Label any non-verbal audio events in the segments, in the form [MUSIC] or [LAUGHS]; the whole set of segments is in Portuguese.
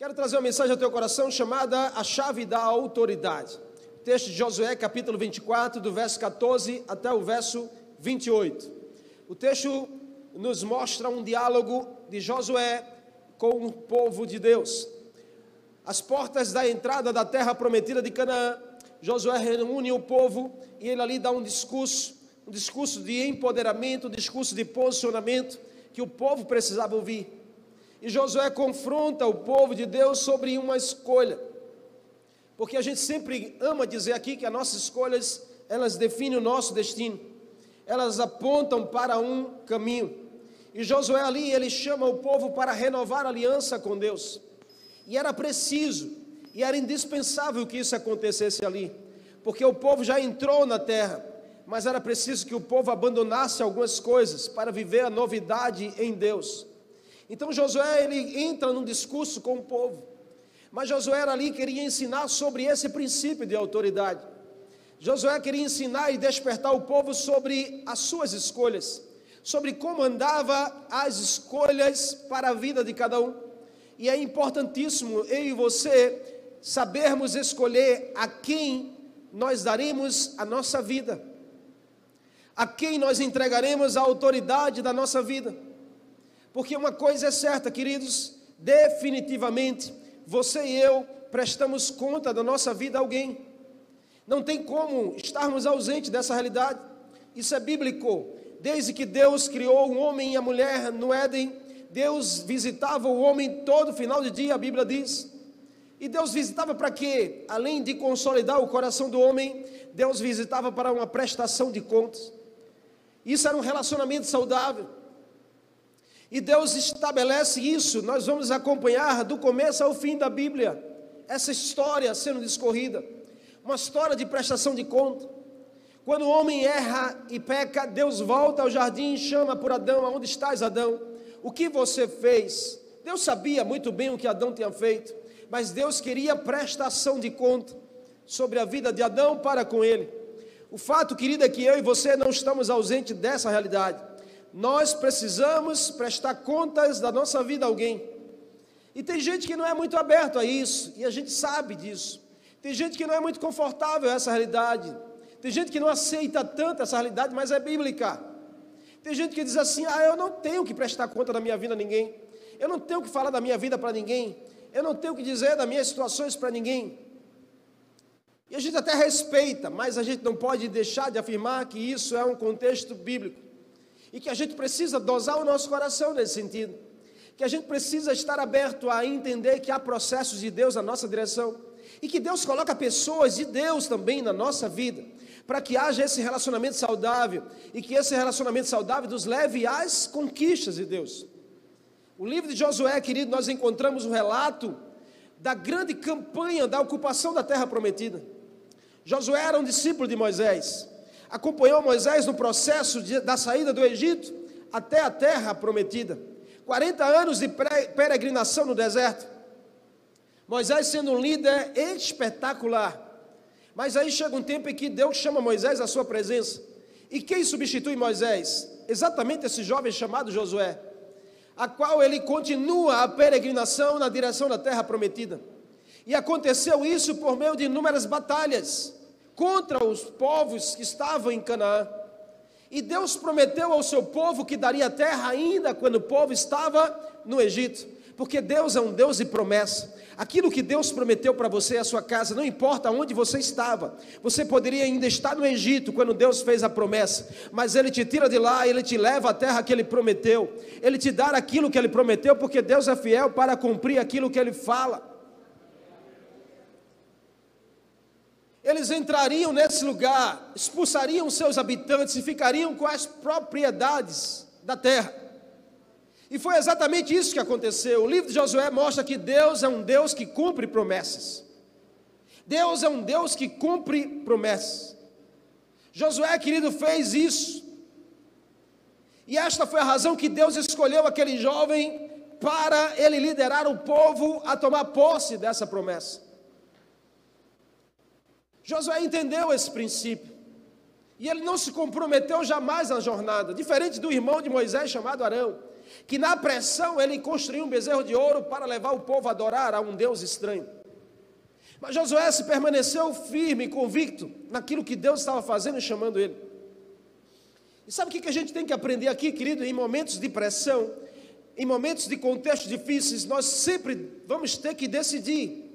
Quero trazer uma mensagem ao teu coração chamada A Chave da Autoridade. Texto de Josué, capítulo 24, do verso 14 até o verso 28. O texto nos mostra um diálogo de Josué com o povo de Deus. As portas da entrada da terra prometida de Canaã, Josué reúne o povo e ele ali dá um discurso, um discurso de empoderamento, um discurso de posicionamento que o povo precisava ouvir. E Josué confronta o povo de Deus sobre uma escolha. Porque a gente sempre ama dizer aqui que as nossas escolhas, elas definem o nosso destino. Elas apontam para um caminho. E Josué ali, ele chama o povo para renovar a aliança com Deus. E era preciso, e era indispensável que isso acontecesse ali. Porque o povo já entrou na terra, mas era preciso que o povo abandonasse algumas coisas para viver a novidade em Deus. Então Josué ele entra num discurso com o povo. Mas Josué ali queria ensinar sobre esse princípio de autoridade. Josué queria ensinar e despertar o povo sobre as suas escolhas, sobre como andava as escolhas para a vida de cada um. E é importantíssimo eu e você sabermos escolher a quem nós daremos a nossa vida, a quem nós entregaremos a autoridade da nossa vida. Porque uma coisa é certa, queridos, definitivamente você e eu prestamos conta da nossa vida a alguém. Não tem como estarmos ausentes dessa realidade. Isso é bíblico. Desde que Deus criou o homem e a mulher no Éden, Deus visitava o homem todo final de dia, a Bíblia diz. E Deus visitava para quê? Além de consolidar o coração do homem, Deus visitava para uma prestação de contas. Isso era um relacionamento saudável. E Deus estabelece isso, nós vamos acompanhar do começo ao fim da Bíblia, essa história sendo discorrida, uma história de prestação de conta. Quando o homem erra e peca, Deus volta ao jardim e chama por Adão: Aonde estás, Adão? O que você fez? Deus sabia muito bem o que Adão tinha feito, mas Deus queria prestação de conta sobre a vida de Adão para com ele. O fato, querido, é que eu e você não estamos ausentes dessa realidade nós precisamos prestar contas da nossa vida a alguém. E tem gente que não é muito aberto a isso, e a gente sabe disso. Tem gente que não é muito confortável a essa realidade. Tem gente que não aceita tanto essa realidade, mas é bíblica. Tem gente que diz assim: ah, eu não tenho que prestar conta da minha vida a ninguém. Eu não tenho que falar da minha vida para ninguém. Eu não tenho que dizer das minhas situações para ninguém. E a gente até respeita, mas a gente não pode deixar de afirmar que isso é um contexto bíblico e que a gente precisa dosar o nosso coração nesse sentido. Que a gente precisa estar aberto a entender que há processos de Deus na nossa direção e que Deus coloca pessoas de Deus também na nossa vida, para que haja esse relacionamento saudável e que esse relacionamento saudável nos leve às conquistas de Deus. O livro de Josué, querido, nós encontramos o um relato da grande campanha da ocupação da terra prometida. Josué era um discípulo de Moisés acompanhou Moisés no processo de, da saída do Egito até a terra prometida. 40 anos de peregrinação no deserto. Moisés sendo um líder espetacular. Mas aí chega um tempo em que Deus chama Moisés à sua presença. E quem substitui Moisés? Exatamente esse jovem chamado Josué, a qual ele continua a peregrinação na direção da terra prometida. E aconteceu isso por meio de inúmeras batalhas contra os povos que estavam em Canaã. E Deus prometeu ao seu povo que daria terra ainda quando o povo estava no Egito, porque Deus é um Deus de promessa. Aquilo que Deus prometeu para você e a sua casa, não importa onde você estava, você poderia ainda estar no Egito quando Deus fez a promessa, mas Ele te tira de lá, Ele te leva à terra que Ele prometeu, Ele te dá aquilo que Ele prometeu, porque Deus é fiel para cumprir aquilo que Ele fala. Eles entrariam nesse lugar, expulsariam seus habitantes e ficariam com as propriedades da terra. E foi exatamente isso que aconteceu. O livro de Josué mostra que Deus é um Deus que cumpre promessas. Deus é um Deus que cumpre promessas. Josué, querido, fez isso. E esta foi a razão que Deus escolheu aquele jovem para ele liderar o povo a tomar posse dessa promessa. Josué entendeu esse princípio. E ele não se comprometeu jamais na jornada, diferente do irmão de Moisés chamado Arão, que na pressão ele construiu um bezerro de ouro para levar o povo a adorar a um Deus estranho. Mas Josué se permaneceu firme e convicto naquilo que Deus estava fazendo e chamando ele. E sabe o que a gente tem que aprender aqui, querido? Em momentos de pressão, em momentos de contextos difíceis, nós sempre vamos ter que decidir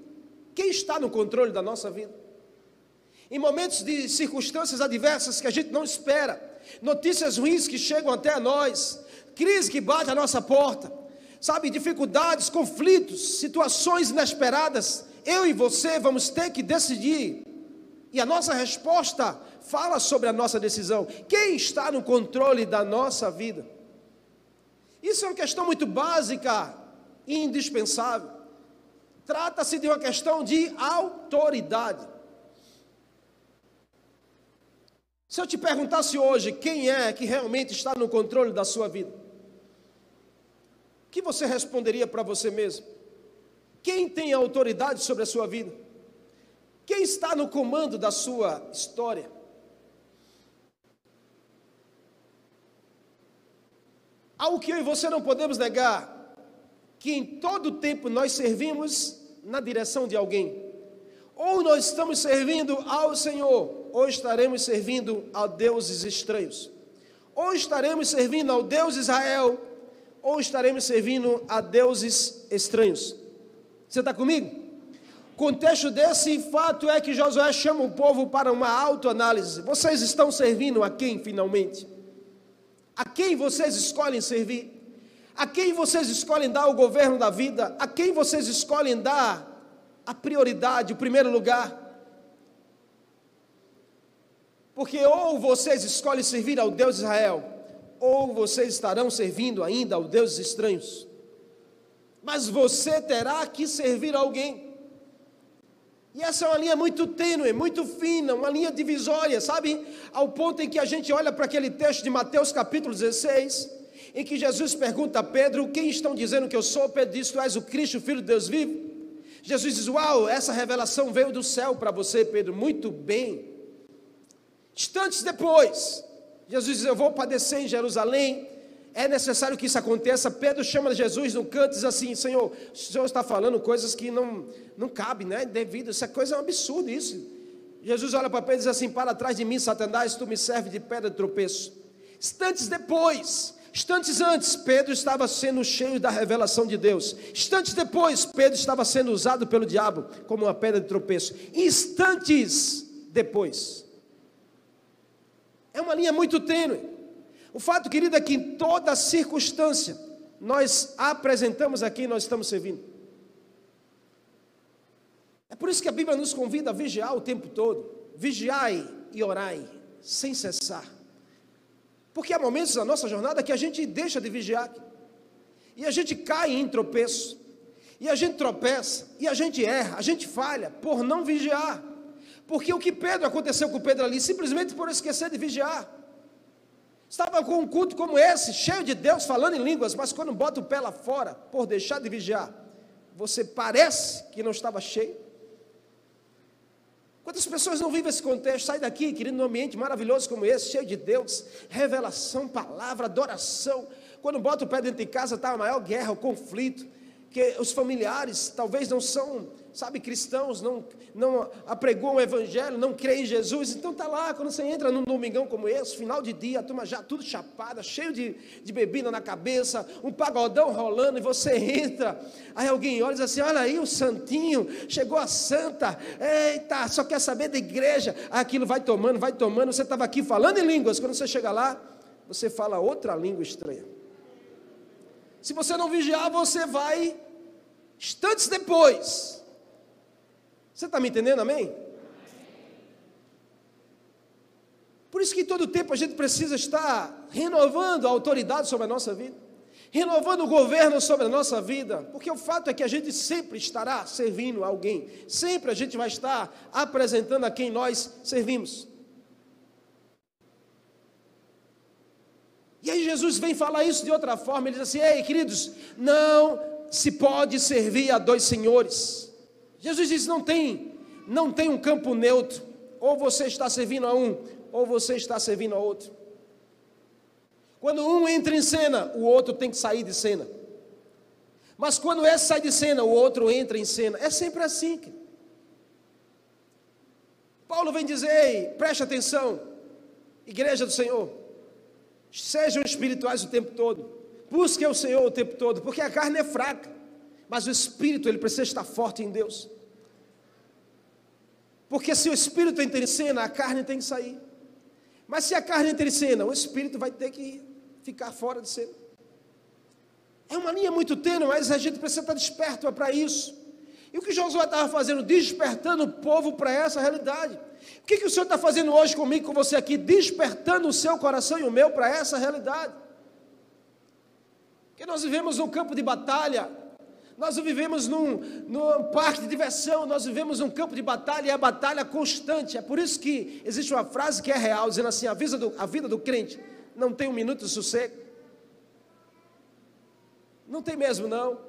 quem está no controle da nossa vida em momentos de circunstâncias adversas que a gente não espera, notícias ruins que chegam até nós, crise que bate à nossa porta, sabe, dificuldades, conflitos, situações inesperadas, eu e você vamos ter que decidir. E a nossa resposta fala sobre a nossa decisão. Quem está no controle da nossa vida? Isso é uma questão muito básica e indispensável. Trata-se de uma questão de autoridade. Se eu te perguntasse hoje quem é que realmente está no controle da sua vida, o que você responderia para você mesmo? Quem tem autoridade sobre a sua vida? Quem está no comando da sua história? Algo que eu e você não podemos negar, que em todo tempo nós servimos na direção de alguém. Ou nós estamos servindo ao Senhor, ou estaremos servindo a deuses estranhos. Ou estaremos servindo ao Deus Israel, ou estaremos servindo a deuses estranhos. Você está comigo? Contexto desse fato é que Josué chama o povo para uma autoanálise. Vocês estão servindo a quem finalmente? A quem vocês escolhem servir? A quem vocês escolhem dar o governo da vida? A quem vocês escolhem dar a prioridade, o primeiro lugar? Porque ou vocês escolhem servir ao Deus de Israel, ou vocês estarão servindo ainda aos deuses estranhos. Mas você terá que servir alguém. E essa é uma linha muito tênue, muito fina, uma linha divisória, sabe? Ao ponto em que a gente olha para aquele texto de Mateus capítulo 16, em que Jesus pergunta a Pedro: Quem estão dizendo que eu sou? Pedro diz: Tu és o Cristo, filho de Deus vivo. Jesus diz: Uau, essa revelação veio do céu para você, Pedro. Muito bem. Instantes depois, Jesus diz: Eu vou padecer em Jerusalém, é necessário que isso aconteça. Pedro chama Jesus no canto e diz assim: Senhor, o Senhor está falando coisas que não, não cabem, né? Devido, essa coisa é um absurdo isso. Jesus olha para Pedro e diz assim: Para trás de mim, Satanás, tu me serves de pedra de tropeço. Instantes depois, instantes antes, Pedro estava sendo cheio da revelação de Deus. Instantes depois, Pedro estava sendo usado pelo diabo como uma pedra de tropeço. Instantes depois, é uma linha muito tênue. O fato, querido, é que em toda circunstância nós apresentamos a quem nós estamos servindo. É por isso que a Bíblia nos convida a vigiar o tempo todo. Vigiai e orai, sem cessar. Porque há momentos na nossa jornada que a gente deixa de vigiar. E a gente cai em tropeço. E a gente tropeça. E a gente erra. A gente falha por não vigiar. Porque o que Pedro aconteceu com Pedro ali, simplesmente por esquecer de vigiar. Estava com um culto como esse, cheio de Deus falando em línguas, mas quando bota o pé lá fora, por deixar de vigiar, você parece que não estava cheio. Quantas pessoas não vivem esse contexto? Sai daqui, querido, num ambiente maravilhoso como esse, cheio de Deus, revelação, palavra, adoração. Quando bota o pé dentro de casa, está a maior guerra, o conflito, que os familiares talvez não são sabe, cristãos não, não apregoam o evangelho, não creem em Jesus, então está lá, quando você entra num domingão como esse, final de dia, a turma já tudo chapada, cheio de, de bebida na cabeça, um pagodão rolando, e você [LAUGHS] entra, aí alguém olha e diz assim, olha aí o santinho, chegou a santa, eita, só quer saber da igreja, aquilo vai tomando, vai tomando, você estava aqui falando em línguas, quando você chega lá, você fala outra língua estranha. Se você não vigiar, você vai, instantes depois, você está me entendendo, amém? Por isso que todo tempo a gente precisa estar renovando a autoridade sobre a nossa vida, renovando o governo sobre a nossa vida, porque o fato é que a gente sempre estará servindo alguém, sempre a gente vai estar apresentando a quem nós servimos. E aí Jesus vem falar isso de outra forma, ele diz assim: Ei, queridos, não se pode servir a dois senhores. Jesus diz: não tem, não tem um campo neutro. Ou você está servindo a um, ou você está servindo a outro. Quando um entra em cena, o outro tem que sair de cena. Mas quando esse sai de cena, o outro entra em cena. É sempre assim. Paulo vem dizer: Ei, preste atenção, igreja do Senhor, sejam espirituais o tempo todo, busquem o Senhor o tempo todo, porque a carne é fraca, mas o espírito ele precisa estar forte em Deus. Porque se o espírito entra em cena, a carne tem que sair. Mas se a carne entra em cena, o espírito vai ter que ficar fora de cena. É uma linha muito tênue, mas a gente precisa estar desperto para isso. E o que Josué estava fazendo? Despertando o povo para essa realidade. O que, que o Senhor está fazendo hoje comigo, com você aqui? Despertando o seu coração e o meu para essa realidade. Porque nós vivemos num campo de batalha, nós vivemos num, num parque de diversão, nós vivemos num campo de batalha e é batalha constante. É por isso que existe uma frase que é real, dizendo assim: a vida do, a vida do crente não tem um minuto de sossego. Não tem mesmo, não.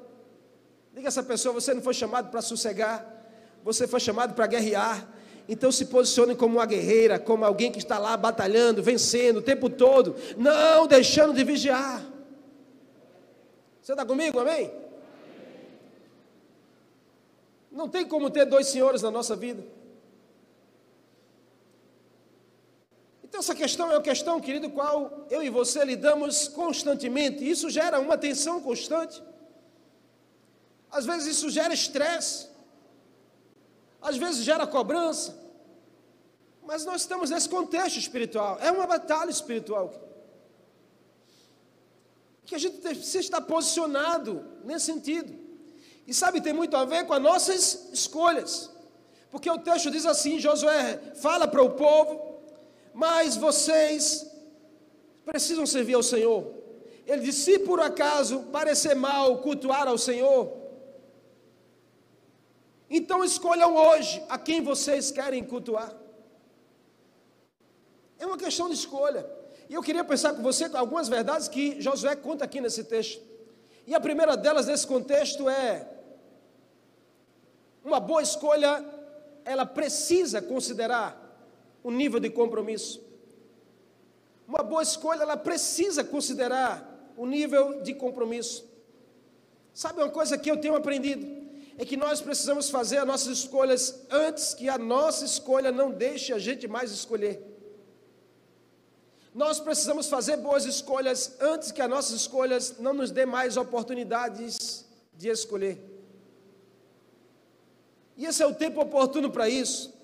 Diga essa pessoa: você não foi chamado para sossegar, você foi chamado para guerrear. Então se posicione como uma guerreira, como alguém que está lá batalhando, vencendo o tempo todo, não deixando de vigiar. Você está comigo, amém? Não tem como ter dois senhores na nossa vida. Então, essa questão é uma questão, querido, qual eu e você lidamos constantemente. Isso gera uma tensão constante. Às vezes, isso gera estresse. Às vezes, gera cobrança. Mas nós estamos nesse contexto espiritual. É uma batalha espiritual. Que a gente precisa estar posicionado nesse sentido. E sabe, tem muito a ver com as nossas escolhas. Porque o texto diz assim: Josué fala para o povo mas vocês precisam servir ao Senhor. Ele disse: se por acaso parecer mal cultuar ao Senhor, então escolham hoje a quem vocês querem cultuar. É uma questão de escolha. E eu queria pensar com você algumas verdades que Josué conta aqui nesse texto. E a primeira delas nesse contexto é: uma boa escolha, ela precisa considerar o nível de compromisso. Uma boa escolha, ela precisa considerar o nível de compromisso. Sabe uma coisa que eu tenho aprendido? É que nós precisamos fazer as nossas escolhas antes que a nossa escolha não deixe a gente mais escolher. Nós precisamos fazer boas escolhas antes que as nossas escolhas não nos dê mais oportunidades de escolher. E esse é o tempo oportuno para isso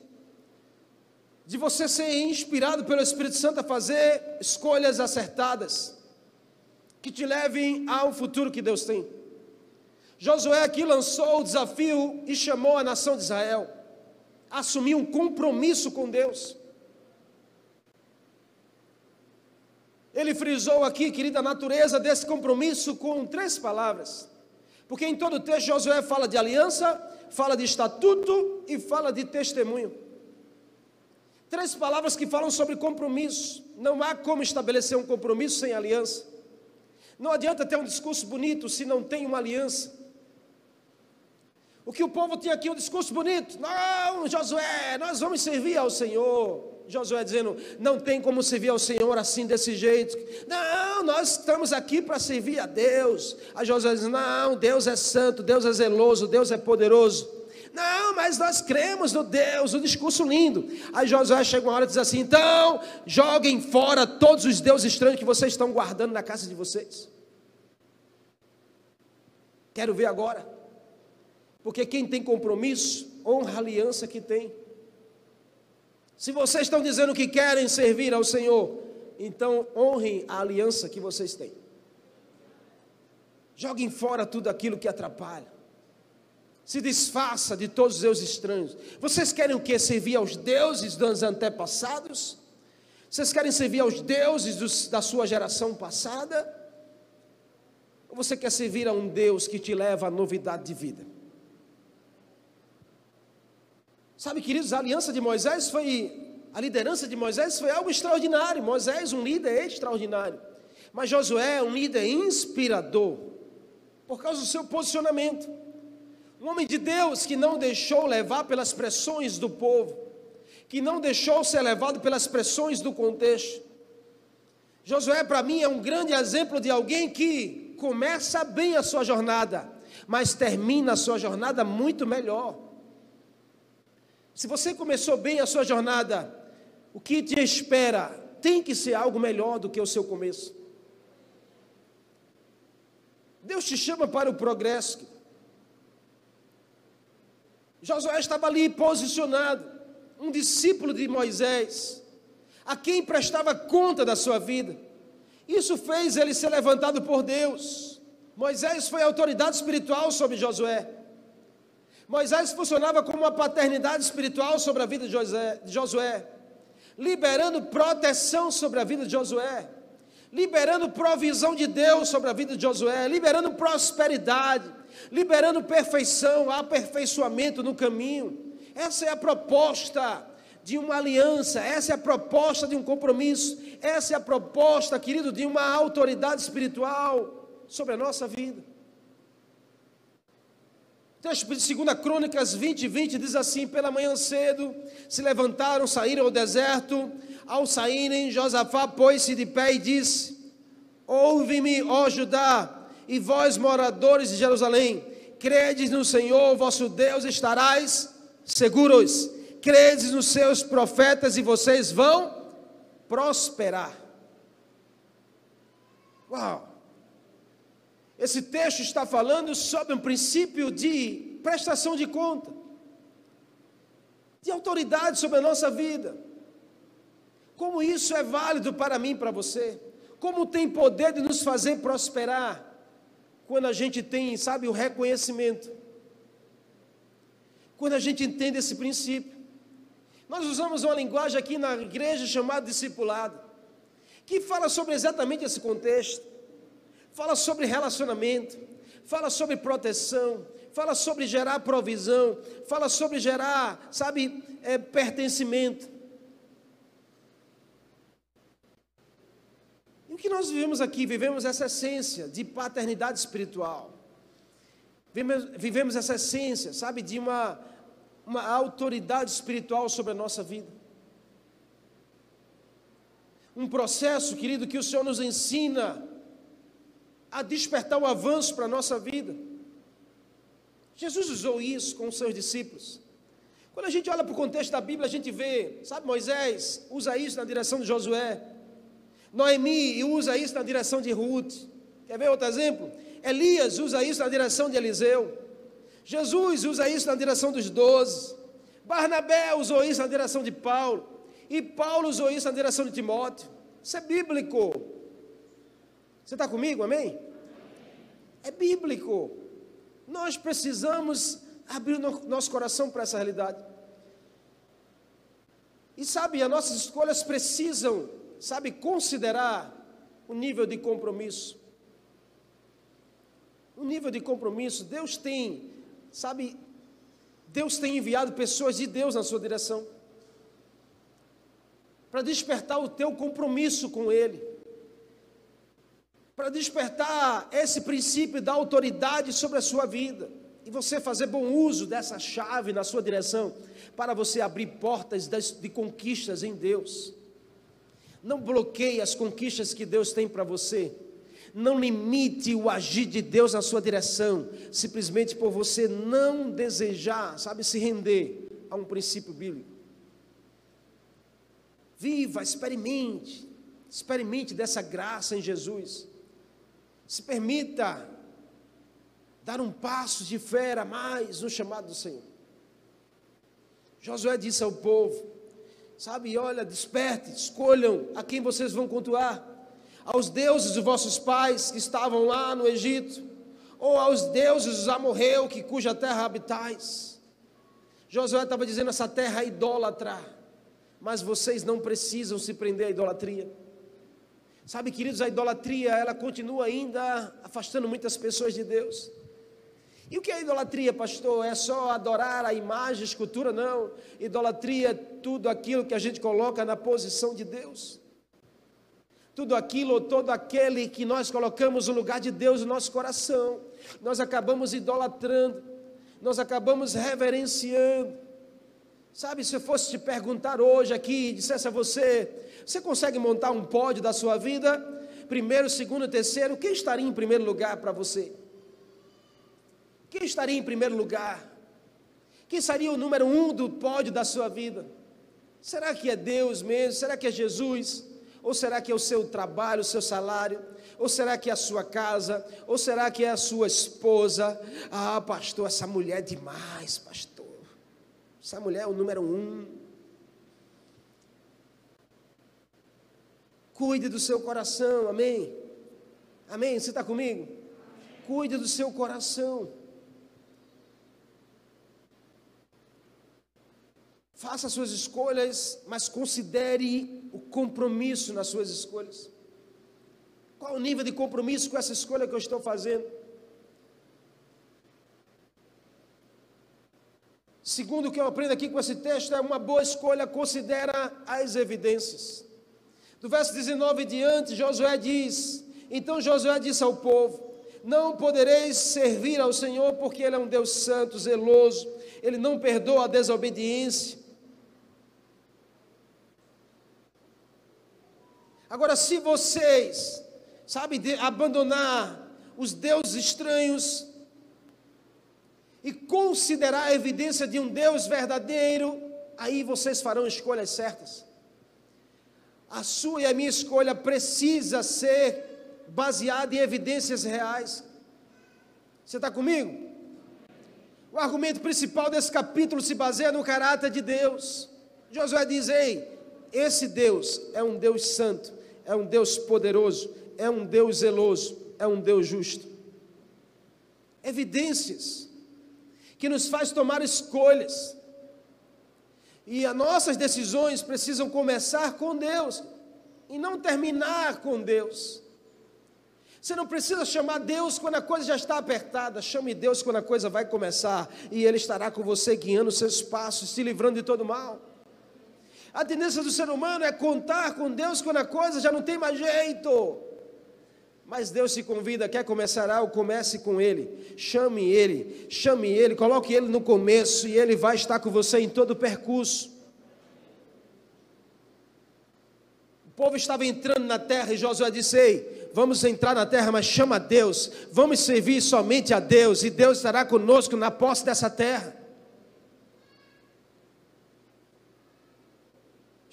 de você ser inspirado pelo Espírito Santo a fazer escolhas acertadas, que te levem ao futuro que Deus tem. Josué aqui lançou o desafio e chamou a nação de Israel a assumir um compromisso com Deus. Ele frisou aqui, querida, a natureza desse compromisso com três palavras. Porque em todo o texto Josué fala de aliança, fala de estatuto e fala de testemunho. Três palavras que falam sobre compromisso. Não há como estabelecer um compromisso sem aliança. Não adianta ter um discurso bonito se não tem uma aliança. O que o povo tinha aqui, um discurso bonito. Não, Josué, nós vamos servir ao Senhor. Josué dizendo: não tem como servir ao Senhor assim, desse jeito. Não, nós estamos aqui para servir a Deus. A Josué diz: não, Deus é santo, Deus é zeloso, Deus é poderoso. Não, mas nós cremos no Deus, o discurso lindo. Aí Josué chega uma hora e diz assim: então, joguem fora todos os deuses estranhos que vocês estão guardando na casa de vocês. Quero ver agora. Porque quem tem compromisso, honra a aliança que tem. Se vocês estão dizendo que querem servir ao Senhor, então honrem a aliança que vocês têm. Joguem fora tudo aquilo que atrapalha. Se desfaça de todos os deuses estranhos. Vocês querem o que? Servir aos deuses dos antepassados? Vocês querem servir aos deuses dos, da sua geração passada? Ou você quer servir a um Deus que te leva à novidade de vida? Sabe, queridos, a aliança de Moisés foi, a liderança de Moisés foi algo extraordinário. Moisés, um líder extraordinário. Mas Josué um líder inspirador, por causa do seu posicionamento. Um homem de Deus que não deixou levar pelas pressões do povo, que não deixou ser levado pelas pressões do contexto. Josué, para mim, é um grande exemplo de alguém que começa bem a sua jornada, mas termina a sua jornada muito melhor. Se você começou bem a sua jornada, o que te espera tem que ser algo melhor do que o seu começo. Deus te chama para o progresso. Josué estava ali posicionado, um discípulo de Moisés, a quem prestava conta da sua vida. Isso fez ele ser levantado por Deus. Moisés foi autoridade espiritual sobre Josué. Moisés funcionava como uma paternidade espiritual sobre a vida de Josué, liberando proteção sobre a vida de Josué, liberando provisão de Deus sobre a vida de Josué, liberando prosperidade, liberando perfeição, aperfeiçoamento no caminho. Essa é a proposta de uma aliança, essa é a proposta de um compromisso, essa é a proposta, querido, de uma autoridade espiritual sobre a nossa vida. Texto de 2 Crônicas 20, 20 diz assim: Pela manhã cedo se levantaram, saíram ao deserto. Ao saírem, Josafá pôs-se de pé e disse: Ouve-me, ó Judá, e vós, moradores de Jerusalém, credes no Senhor vosso Deus, estarás seguros. Credes nos seus profetas e vocês vão prosperar. Uau! Esse texto está falando sobre um princípio de prestação de conta, de autoridade sobre a nossa vida. Como isso é válido para mim e para você? Como tem poder de nos fazer prosperar quando a gente tem, sabe, o reconhecimento quando a gente entende esse princípio. Nós usamos uma linguagem aqui na igreja chamada discipulado, que fala sobre exatamente esse contexto, fala sobre relacionamento, fala sobre proteção, fala sobre gerar provisão, fala sobre gerar, sabe, é, pertencimento. E o que nós vivemos aqui? Vivemos essa essência de paternidade espiritual. Vivemos, vivemos essa essência, sabe, de uma uma autoridade espiritual sobre a nossa vida. Um processo, querido, que o Senhor nos ensina a despertar o avanço para a nossa vida. Jesus usou isso com os seus discípulos. Quando a gente olha para o contexto da Bíblia, a gente vê, sabe, Moisés usa isso na direção de Josué, Noemi usa isso na direção de Ruth. Quer ver outro exemplo? Elias usa isso na direção de Eliseu. Jesus usa isso na direção dos doze. Barnabé usou isso na direção de Paulo. E Paulo usou isso na direção de Timóteo. Isso é bíblico. Você está comigo, amém? É bíblico. Nós precisamos abrir nosso coração para essa realidade. E sabe, as nossas escolhas precisam, sabe, considerar o nível de compromisso. O nível de compromisso, Deus tem Sabe, Deus tem enviado pessoas de Deus na sua direção para despertar o teu compromisso com Ele, para despertar esse princípio da autoridade sobre a sua vida e você fazer bom uso dessa chave na sua direção para você abrir portas de conquistas em Deus. Não bloqueie as conquistas que Deus tem para você. Não limite o agir de Deus na sua direção, simplesmente por você não desejar, sabe, se render a um princípio bíblico. Viva, experimente, experimente dessa graça em Jesus. Se permita dar um passo de fé a mais no chamado do Senhor. Josué disse ao povo: Sabe, olha, desperte, escolham a quem vocês vão cultuar aos deuses dos vossos pais que estavam lá no Egito, ou aos deuses dos amorreu que cuja terra habitais. Josué estava dizendo: essa terra é idólatra, mas vocês não precisam se prender à idolatria. Sabe, queridos, a idolatria ela continua ainda afastando muitas pessoas de Deus. E o que é idolatria, pastor? É só adorar a imagem, a escultura? Não. Idolatria é tudo aquilo que a gente coloca na posição de Deus tudo aquilo todo aquele que nós colocamos no lugar de Deus no nosso coração, nós acabamos idolatrando, nós acabamos reverenciando. Sabe, se eu fosse te perguntar hoje aqui, dissesse a você, você consegue montar um pódio da sua vida? Primeiro, segundo, terceiro, quem estaria em primeiro lugar para você? Quem estaria em primeiro lugar? Quem seria o número um do pódio da sua vida? Será que é Deus mesmo? Será que é Jesus? Ou será que é o seu trabalho, o seu salário? Ou será que é a sua casa? Ou será que é a sua esposa? Ah, pastor, essa mulher é demais, pastor. Essa mulher é o número um. Cuide do seu coração, amém? Amém? Você está comigo? Cuide do seu coração. Faça suas escolhas, mas considere o compromisso nas suas escolhas. Qual o nível de compromisso com essa escolha que eu estou fazendo? Segundo o que eu aprendo aqui com esse texto, é uma boa escolha, considera as evidências. Do verso 19 em diante, Josué diz: Então Josué disse ao povo: Não podereis servir ao Senhor, porque Ele é um Deus santo, zeloso, Ele não perdoa a desobediência Agora, se vocês, sabe, abandonar os deuses estranhos e considerar a evidência de um Deus verdadeiro, aí vocês farão escolhas certas. A sua e a minha escolha precisa ser baseada em evidências reais. Você está comigo? O argumento principal desse capítulo se baseia no caráter de Deus. Josué diz: Ei, esse Deus é um Deus santo, é um Deus poderoso, é um Deus zeloso, é um Deus justo. Evidências que nos faz tomar escolhas. E as nossas decisões precisam começar com Deus e não terminar com Deus. Você não precisa chamar Deus quando a coisa já está apertada. Chame Deus quando a coisa vai começar. E Ele estará com você, guiando os seus passos, se livrando de todo mal. A tendência do ser humano é contar com Deus quando a coisa já não tem mais jeito. Mas Deus se convida, quer começar algo, comece com Ele. Chame Ele, chame Ele, coloque Ele no começo e Ele vai estar com você em todo o percurso. O povo estava entrando na terra e Josué disse: Ei, vamos entrar na terra, mas chama a Deus, vamos servir somente a Deus e Deus estará conosco na posse dessa terra.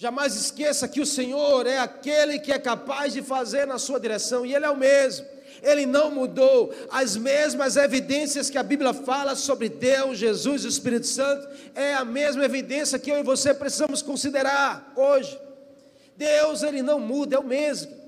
Jamais esqueça que o Senhor é aquele que é capaz de fazer na sua direção, e Ele é o mesmo. Ele não mudou. As mesmas evidências que a Bíblia fala sobre Deus, Jesus e o Espírito Santo, é a mesma evidência que eu e você precisamos considerar hoje. Deus, Ele não muda, é o mesmo.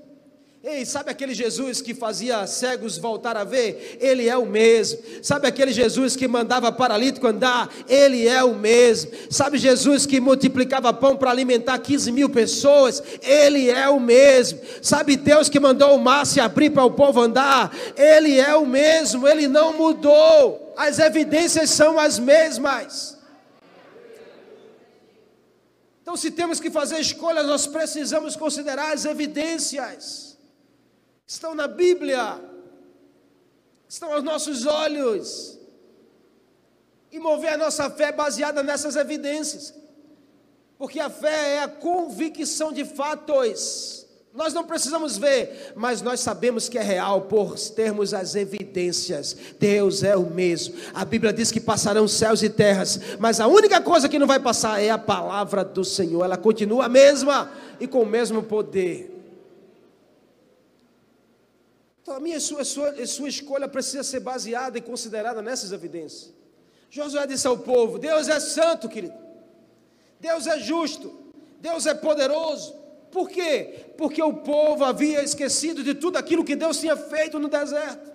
Ei, sabe aquele Jesus que fazia cegos voltar a ver? Ele é o mesmo. Sabe aquele Jesus que mandava paralítico andar? Ele é o mesmo. Sabe Jesus que multiplicava pão para alimentar 15 mil pessoas? Ele é o mesmo. Sabe Deus que mandou o mar se abrir para o povo andar? Ele é o mesmo. Ele não mudou. As evidências são as mesmas. Então, se temos que fazer escolhas, nós precisamos considerar as evidências estão na Bíblia, estão aos nossos olhos, e mover a nossa fé baseada nessas evidências, porque a fé é a convicção de fatos. Nós não precisamos ver, mas nós sabemos que é real por termos as evidências. Deus é o mesmo. A Bíblia diz que passarão céus e terras, mas a única coisa que não vai passar é a palavra do Senhor. Ela continua a mesma e com o mesmo poder. Então a minha a sua, a sua, sua escolha precisa ser baseada e considerada nessas evidências. Josué disse ao povo: Deus é santo, querido. Deus é justo. Deus é poderoso. Por quê? Porque o povo havia esquecido de tudo aquilo que Deus tinha feito no deserto.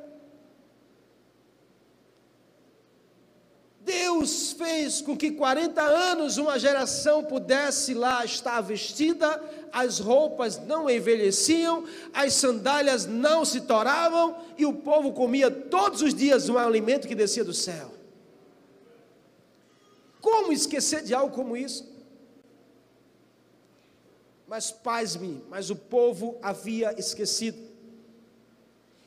Deus fez com que 40 anos uma geração pudesse lá estar vestida, as roupas não envelheciam, as sandálias não se toravam e o povo comia todos os dias um alimento que descia do céu. Como esquecer de algo como isso? Mas paz-me, mas o povo havia esquecido.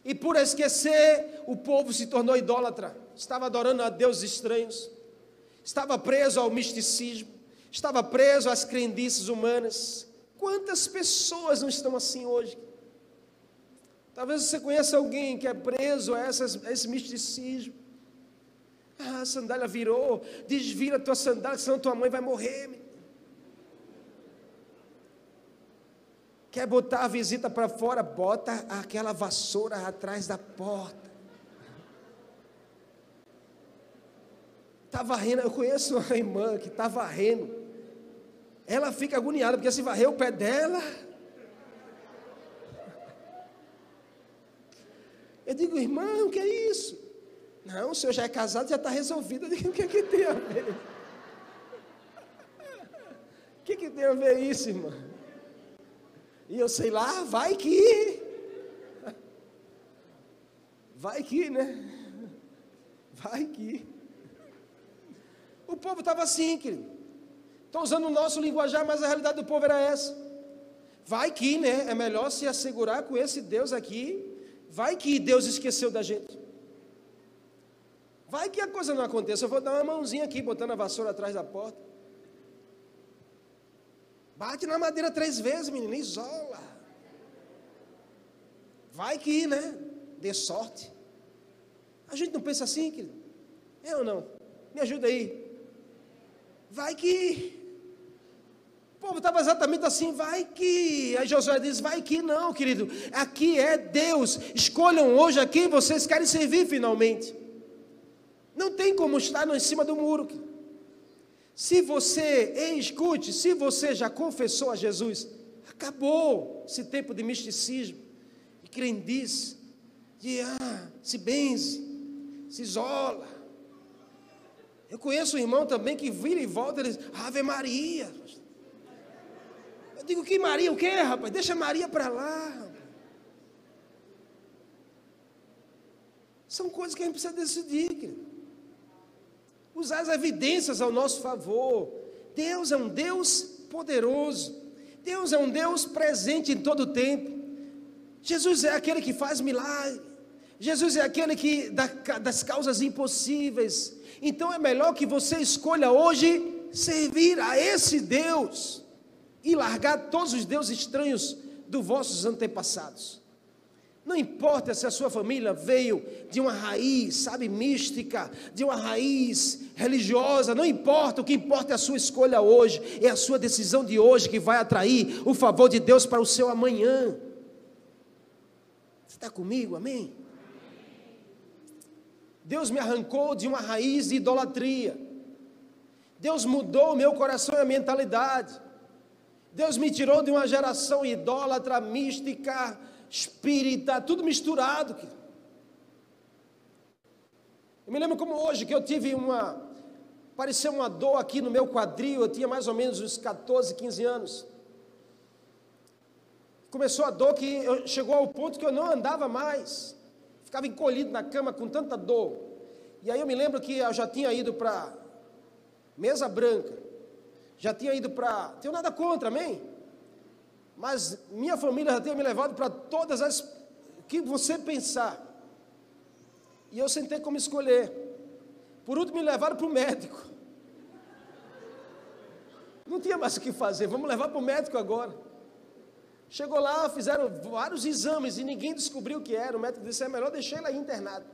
E por esquecer, o povo se tornou idólatra estava adorando a deuses estranhos, estava preso ao misticismo, estava preso às crendices humanas. Quantas pessoas não estão assim hoje? Talvez você conheça alguém que é preso a, essas, a esse misticismo. Ah, a sandália virou, desvira a tua sandália, senão tua mãe vai morrer. Quer botar a visita para fora? Bota aquela vassoura atrás da porta. Está varrendo, eu conheço uma irmã que está varrendo. Ela fica agoniada, porque se varrer o pé dela. Eu digo, irmão, o que é isso? Não, o senhor já é casado, já está resolvido. Eu digo, o que, é que tem a ver? O que, é que tem a ver isso, irmão? E eu sei lá, vai que. Vai que, né? Vai que. O povo estava assim, querido. Estou usando o nosso linguajar, mas a realidade do povo era essa. Vai que, né? É melhor se assegurar com esse Deus aqui. Vai que Deus esqueceu da gente. Vai que a coisa não aconteça. Eu vou dar uma mãozinha aqui, botando a vassoura atrás da porta. Bate na madeira três vezes, menino, isola. Vai que, né? Dê sorte. A gente não pensa assim, querido? É ou não? Me ajuda aí. Vai que. O povo estava exatamente assim, vai que. Aí Josué diz: vai que não, querido. Aqui é Deus. Escolham hoje a quem vocês querem servir finalmente. Não tem como estar em cima do muro. Se você, ei, escute, se você já confessou a Jesus, acabou esse tempo de misticismo, de crendice, de ah, se benze, se isola. Eu conheço um irmão também que vira e volta e diz, Ave Maria. Eu digo, que Maria, o que, rapaz? Deixa Maria para lá. São coisas que a gente precisa decidir, querido usar as evidências ao nosso favor. Deus é um Deus poderoso. Deus é um Deus presente em todo o tempo. Jesus é aquele que faz milagre. Jesus é aquele que dá das causas impossíveis. Então é melhor que você escolha hoje servir a esse Deus e largar todos os deuses estranhos dos vossos antepassados. Não importa se a sua família veio de uma raiz, sabe, mística, de uma raiz religiosa, não importa, o que importa é a sua escolha hoje, é a sua decisão de hoje que vai atrair o favor de Deus para o seu amanhã. Você está comigo, amém? Deus me arrancou de uma raiz de idolatria, Deus mudou o meu coração e a mentalidade, Deus me tirou de uma geração idólatra, mística, espírita, tudo misturado. Eu me lembro como hoje que eu tive uma. Apareceu uma dor aqui no meu quadril, eu tinha mais ou menos uns 14, 15 anos. Começou a dor que eu, chegou ao ponto que eu não andava mais. Ficava encolhido na cama com tanta dor. E aí eu me lembro que eu já tinha ido para mesa branca. Já tinha ido para. Tenho nada contra, amém? Mas minha família já tinha me levado para todas as que você pensar. E eu sentei como escolher. Por último, me levaram para o médico. Não tinha mais o que fazer, vamos levar para o médico agora. Chegou lá, fizeram vários exames e ninguém descobriu o que era. O médico disse: é melhor deixar ele aí internado.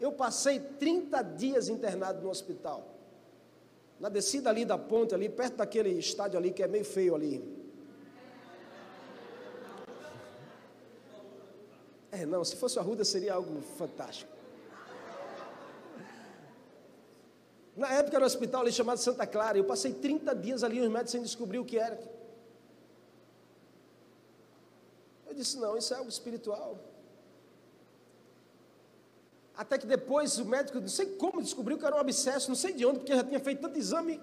Eu passei 30 dias internado no hospital. Na descida ali da ponte, ali, perto daquele estádio ali que é meio feio ali. É, não, se fosse a Ruda seria algo fantástico. Na época era um hospital ali chamado Santa Clara, eu passei 30 dias ali, os médicos sem descobrir o que era. Eu disse, não, isso é algo espiritual. Até que depois o médico, não sei como, descobriu que era um abscesso, não sei de onde, porque já tinha feito tanto exame.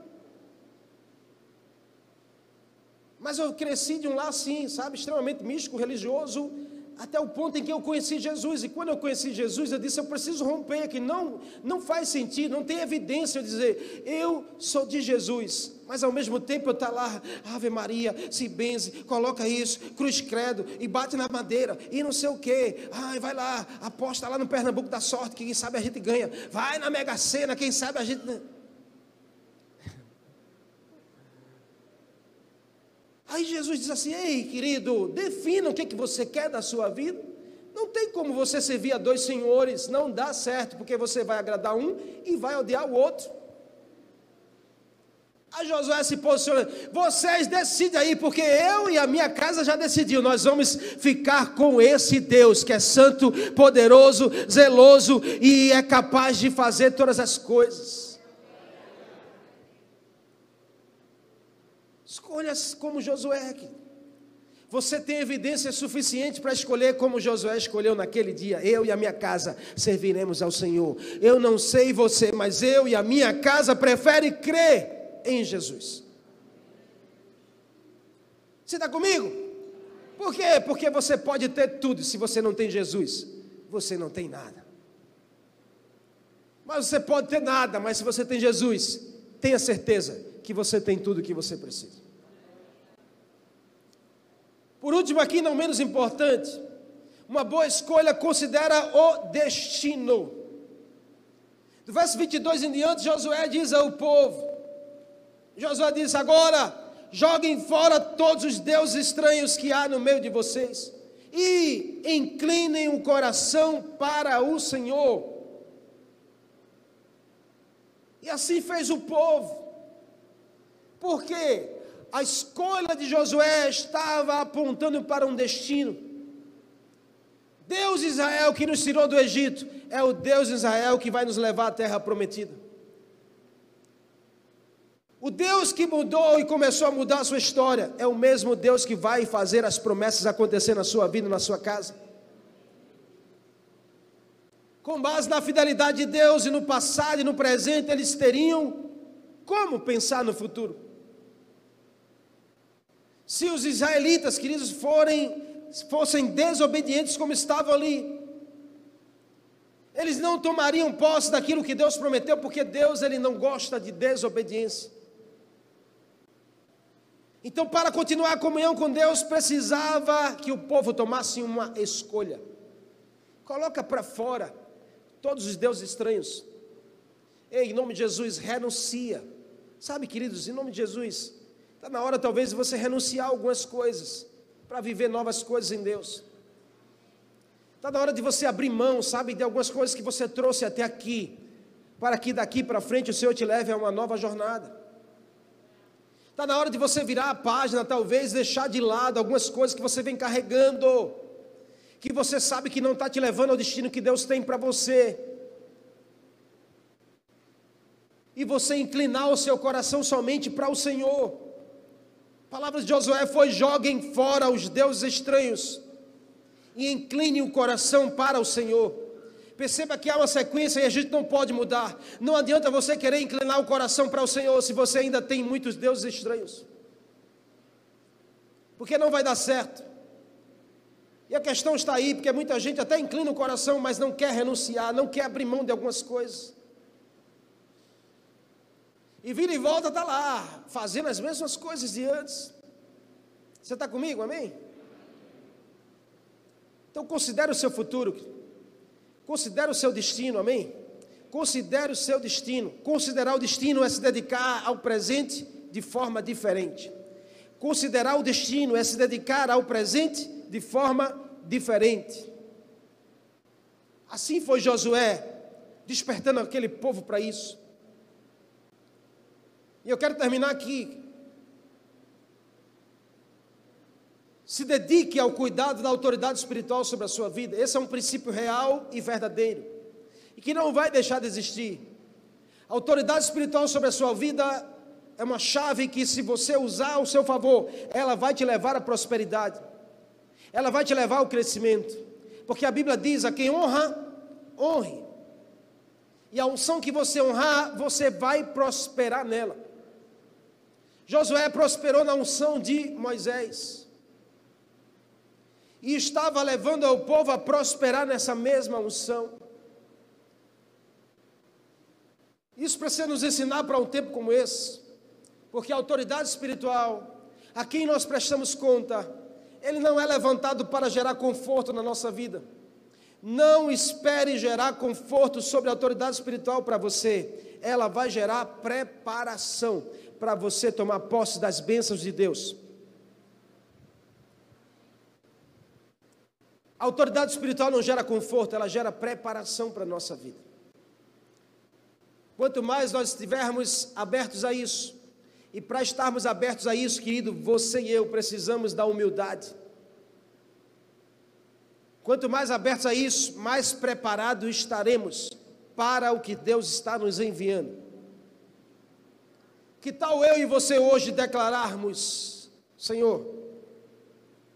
Mas eu cresci de um lar assim, sabe, extremamente místico, religioso, até o ponto em que eu conheci Jesus. E quando eu conheci Jesus, eu disse: eu preciso romper aqui. Não, não faz sentido, não tem evidência de dizer eu sou de Jesus. Mas ao mesmo tempo eu estou tá lá, Ave Maria, se benze, coloca isso, cruz credo, e bate na madeira, e não sei o que. Ai, vai lá, aposta lá no Pernambuco da sorte, que quem sabe a gente ganha. Vai na Mega Sena, quem sabe a gente. Aí Jesus diz assim: Ei, querido, defina o que, que você quer da sua vida. Não tem como você servir a dois senhores, não dá certo, porque você vai agradar um e vai odiar o outro. A Josué se posiciona, vocês decidem aí, porque eu e a minha casa já decidiu, nós vamos ficar com esse Deus que é santo, poderoso, zeloso e é capaz de fazer todas as coisas. Escolhas como Josué. Você tem evidência suficiente para escolher como Josué escolheu naquele dia. Eu e a minha casa serviremos ao Senhor. Eu não sei você, mas eu e a minha casa prefere crer em Jesus. Você está comigo? Por quê? Porque você pode ter tudo, se você não tem Jesus, você não tem nada. Mas você pode ter nada, mas se você tem Jesus, tenha certeza que você tem tudo o que você precisa. Por último, aqui, não menos importante, uma boa escolha considera o destino. Do verso 22 em diante, Josué diz ao povo: Josué disse: Agora joguem fora todos os deuses estranhos que há no meio de vocês e inclinem o coração para o Senhor. E assim fez o povo, porque a escolha de Josué estava apontando para um destino. Deus Israel que nos tirou do Egito é o Deus Israel que vai nos levar à terra prometida. O Deus que mudou e começou a mudar a sua história é o mesmo Deus que vai fazer as promessas acontecer na sua vida, na sua casa. Com base na fidelidade de Deus e no passado e no presente, eles teriam como pensar no futuro. Se os israelitas, queridos, forem, fossem desobedientes como estavam ali, eles não tomariam posse daquilo que Deus prometeu, porque Deus ele não gosta de desobediência. Então, para continuar a comunhão com Deus, precisava que o povo tomasse uma escolha. Coloca para fora todos os deuses estranhos. Em nome de Jesus, renuncia. Sabe, queridos, em nome de Jesus, está na hora talvez de você renunciar a algumas coisas para viver novas coisas em Deus. Está na hora de você abrir mão, sabe, de algumas coisas que você trouxe até aqui, para que daqui para frente o Senhor te leve a uma nova jornada. Está na hora de você virar a página, talvez deixar de lado algumas coisas que você vem carregando, que você sabe que não está te levando ao destino que Deus tem para você. E você inclinar o seu coração somente para o Senhor. Palavras de Josué foi: joguem fora os deuses estranhos e incline o coração para o Senhor. Perceba que há uma sequência e a gente não pode mudar. Não adianta você querer inclinar o coração para o Senhor se você ainda tem muitos deuses estranhos. Porque não vai dar certo. E a questão está aí, porque muita gente até inclina o coração, mas não quer renunciar, não quer abrir mão de algumas coisas. E vira e volta, está lá, fazendo as mesmas coisas de antes. Você está comigo, amém? Então considere o seu futuro. Considere o seu destino, amém? Considere o seu destino. Considerar o destino é se dedicar ao presente de forma diferente. Considerar o destino é se dedicar ao presente de forma diferente. Assim foi Josué, despertando aquele povo para isso. E eu quero terminar aqui Se dedique ao cuidado da autoridade espiritual sobre a sua vida. Esse é um princípio real e verdadeiro. E que não vai deixar de existir. A autoridade espiritual sobre a sua vida é uma chave que, se você usar ao seu favor, ela vai te levar à prosperidade. Ela vai te levar ao crescimento. Porque a Bíblia diz: a quem honra, honre. E a unção que você honrar, você vai prosperar nela. Josué prosperou na unção de Moisés e estava levando o povo a prosperar nessa mesma unção. Isso precisa nos ensinar para um tempo como esse, porque a autoridade espiritual, a quem nós prestamos conta, ele não é levantado para gerar conforto na nossa vida. Não espere gerar conforto sobre a autoridade espiritual para você, ela vai gerar preparação para você tomar posse das bênçãos de Deus. A autoridade espiritual não gera conforto, ela gera preparação para a nossa vida. Quanto mais nós estivermos abertos a isso, e para estarmos abertos a isso, querido, você e eu precisamos da humildade. Quanto mais abertos a isso, mais preparados estaremos para o que Deus está nos enviando. Que tal eu e você hoje declararmos, Senhor,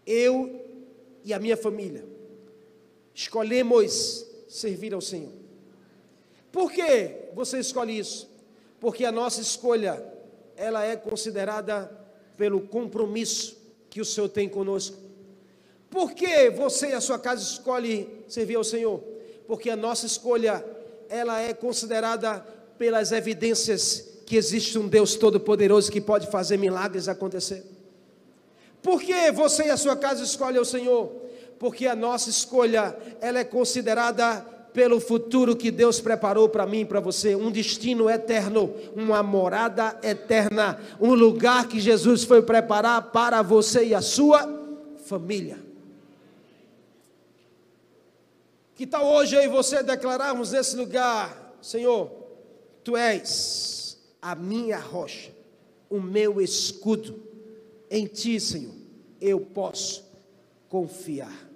eu e a minha família escolhemos servir ao Senhor. Por que você escolhe isso? Porque a nossa escolha, ela é considerada pelo compromisso que o Senhor tem conosco. Por que você e a sua casa escolhe servir ao Senhor? Porque a nossa escolha, ela é considerada pelas evidências que existe um Deus todo-poderoso que pode fazer milagres acontecer. Por que você e a sua casa escolhem o Senhor? Porque a nossa escolha, ela é considerada pelo futuro que Deus preparou para mim para você, um destino eterno, uma morada eterna, um lugar que Jesus foi preparar para você e a sua família. Que tal hoje eu e você declararmos nesse lugar, Senhor, Tu és a minha rocha, o meu escudo, em Ti, Senhor, eu posso confiar.